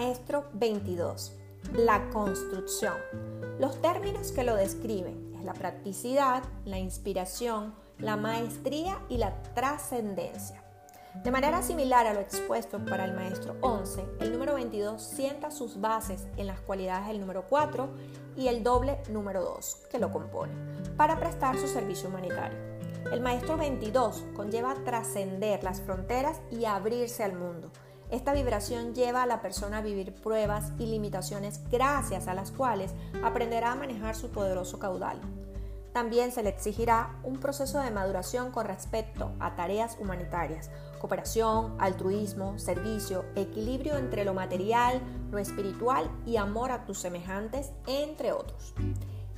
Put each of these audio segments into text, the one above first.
maestro 22, la construcción. Los términos que lo describen es la practicidad, la inspiración, la maestría y la trascendencia. De manera similar a lo expuesto para el maestro 11, el número 22 sienta sus bases en las cualidades del número 4 y el doble número 2 que lo compone para prestar su servicio humanitario. El maestro 22 conlleva trascender las fronteras y abrirse al mundo. Esta vibración lleva a la persona a vivir pruebas y limitaciones gracias a las cuales aprenderá a manejar su poderoso caudal. También se le exigirá un proceso de maduración con respecto a tareas humanitarias, cooperación, altruismo, servicio, equilibrio entre lo material, lo espiritual y amor a tus semejantes, entre otros.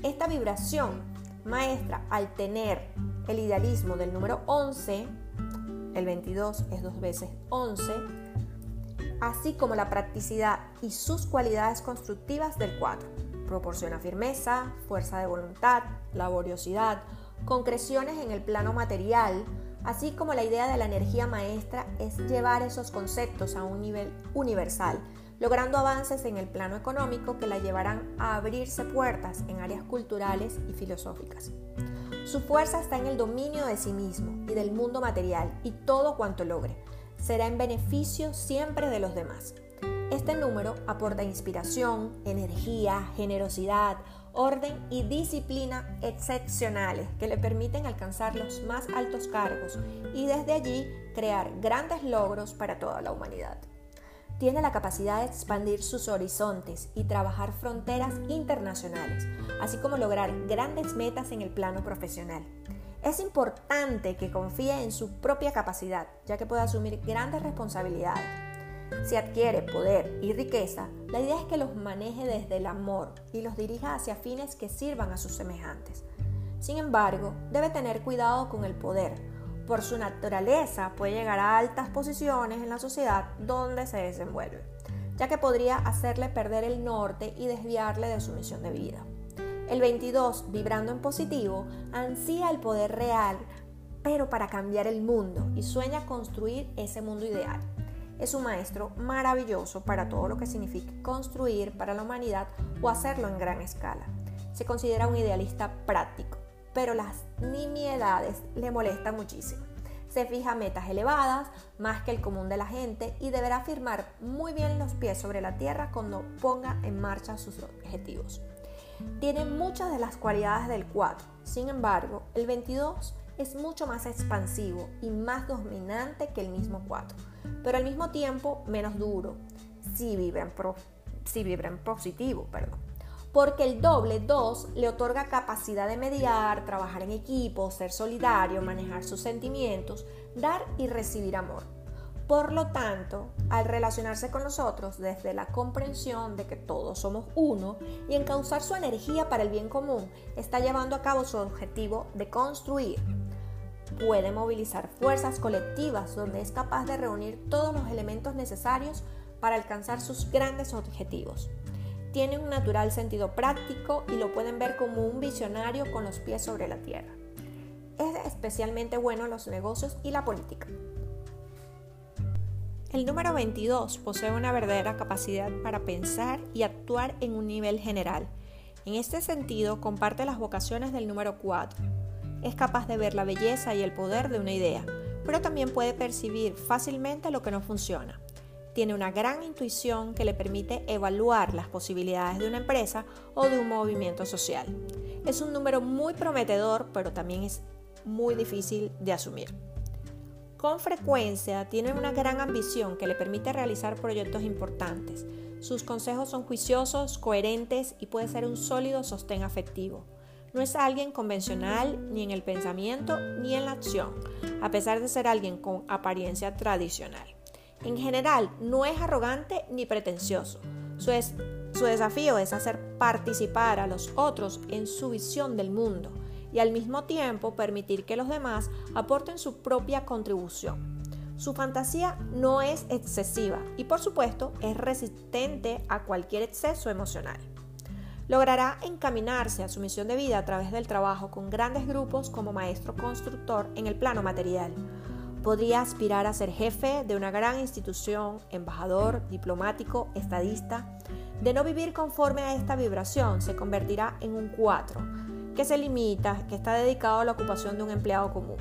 Esta vibración maestra, al tener el idealismo del número 11, el 22 es dos veces 11, así como la practicidad y sus cualidades constructivas del 4. Proporciona firmeza, fuerza de voluntad, laboriosidad, concreciones en el plano material, así como la idea de la energía maestra es llevar esos conceptos a un nivel universal, logrando avances en el plano económico que la llevarán a abrirse puertas en áreas culturales y filosóficas. Su fuerza está en el dominio de sí mismo y del mundo material y todo cuanto logre. Será en beneficio siempre de los demás. Este número aporta inspiración, energía, generosidad, orden y disciplina excepcionales que le permiten alcanzar los más altos cargos y desde allí crear grandes logros para toda la humanidad. Tiene la capacidad de expandir sus horizontes y trabajar fronteras internacionales, así como lograr grandes metas en el plano profesional. Es importante que confíe en su propia capacidad, ya que puede asumir grandes responsabilidades si adquiere poder y riqueza, la idea es que los maneje desde el amor y los dirija hacia fines que sirvan a sus semejantes. Sin embargo, debe tener cuidado con el poder. Por su naturaleza puede llegar a altas posiciones en la sociedad donde se desenvuelve, ya que podría hacerle perder el norte y desviarle de su misión de vida. El 22, vibrando en positivo, ansía el poder real, pero para cambiar el mundo y sueña construir ese mundo ideal es un maestro maravilloso para todo lo que significa construir para la humanidad o hacerlo en gran escala. Se considera un idealista práctico, pero las nimiedades le molestan muchísimo. Se fija metas elevadas, más que el común de la gente, y deberá firmar muy bien los pies sobre la tierra cuando ponga en marcha sus objetivos. Tiene muchas de las cualidades del 4, sin embargo, el 22 es mucho más expansivo y más dominante que el mismo 4 pero al mismo tiempo menos duro, si vibra en, positivo, perdón. Porque el doble 2 le otorga capacidad de mediar, trabajar en equipo, ser solidario, manejar sus sentimientos, dar y recibir amor. Por lo tanto, al relacionarse con nosotros desde la comprensión de que todos somos uno y encauzar su energía para el bien común, está llevando a cabo su objetivo de construir, puede movilizar fuerzas colectivas donde es capaz de reunir todos los elementos necesarios para alcanzar sus grandes objetivos. Tiene un natural sentido práctico y lo pueden ver como un visionario con los pies sobre la tierra. Es especialmente bueno en los negocios y la política. El número 22 posee una verdadera capacidad para pensar y actuar en un nivel general. En este sentido, comparte las vocaciones del número 4 es capaz de ver la belleza y el poder de una idea, pero también puede percibir fácilmente lo que no funciona. Tiene una gran intuición que le permite evaluar las posibilidades de una empresa o de un movimiento social. Es un número muy prometedor, pero también es muy difícil de asumir. Con frecuencia tiene una gran ambición que le permite realizar proyectos importantes. Sus consejos son juiciosos, coherentes y puede ser un sólido sostén afectivo. No es alguien convencional ni en el pensamiento ni en la acción, a pesar de ser alguien con apariencia tradicional. En general, no es arrogante ni pretencioso. Su, su desafío es hacer participar a los otros en su visión del mundo y al mismo tiempo permitir que los demás aporten su propia contribución. Su fantasía no es excesiva y por supuesto es resistente a cualquier exceso emocional logrará encaminarse a su misión de vida a través del trabajo con grandes grupos como maestro constructor en el plano material. podría aspirar a ser jefe de una gran institución, embajador, diplomático, estadista. De no vivir conforme a esta vibración, se convertirá en un 4, que se limita, que está dedicado a la ocupación de un empleado común.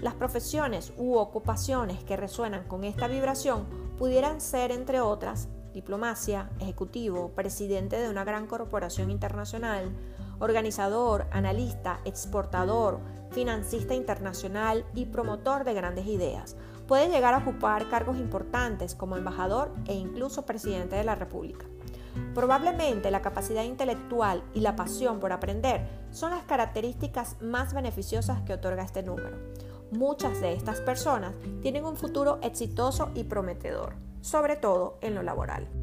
Las profesiones u ocupaciones que resuenan con esta vibración pudieran ser, entre otras, diplomacia, ejecutivo, presidente de una gran corporación internacional, organizador, analista, exportador, financista internacional y promotor de grandes ideas. Puede llegar a ocupar cargos importantes como embajador e incluso presidente de la República. Probablemente la capacidad intelectual y la pasión por aprender son las características más beneficiosas que otorga este número. Muchas de estas personas tienen un futuro exitoso y prometedor, sobre todo en lo laboral.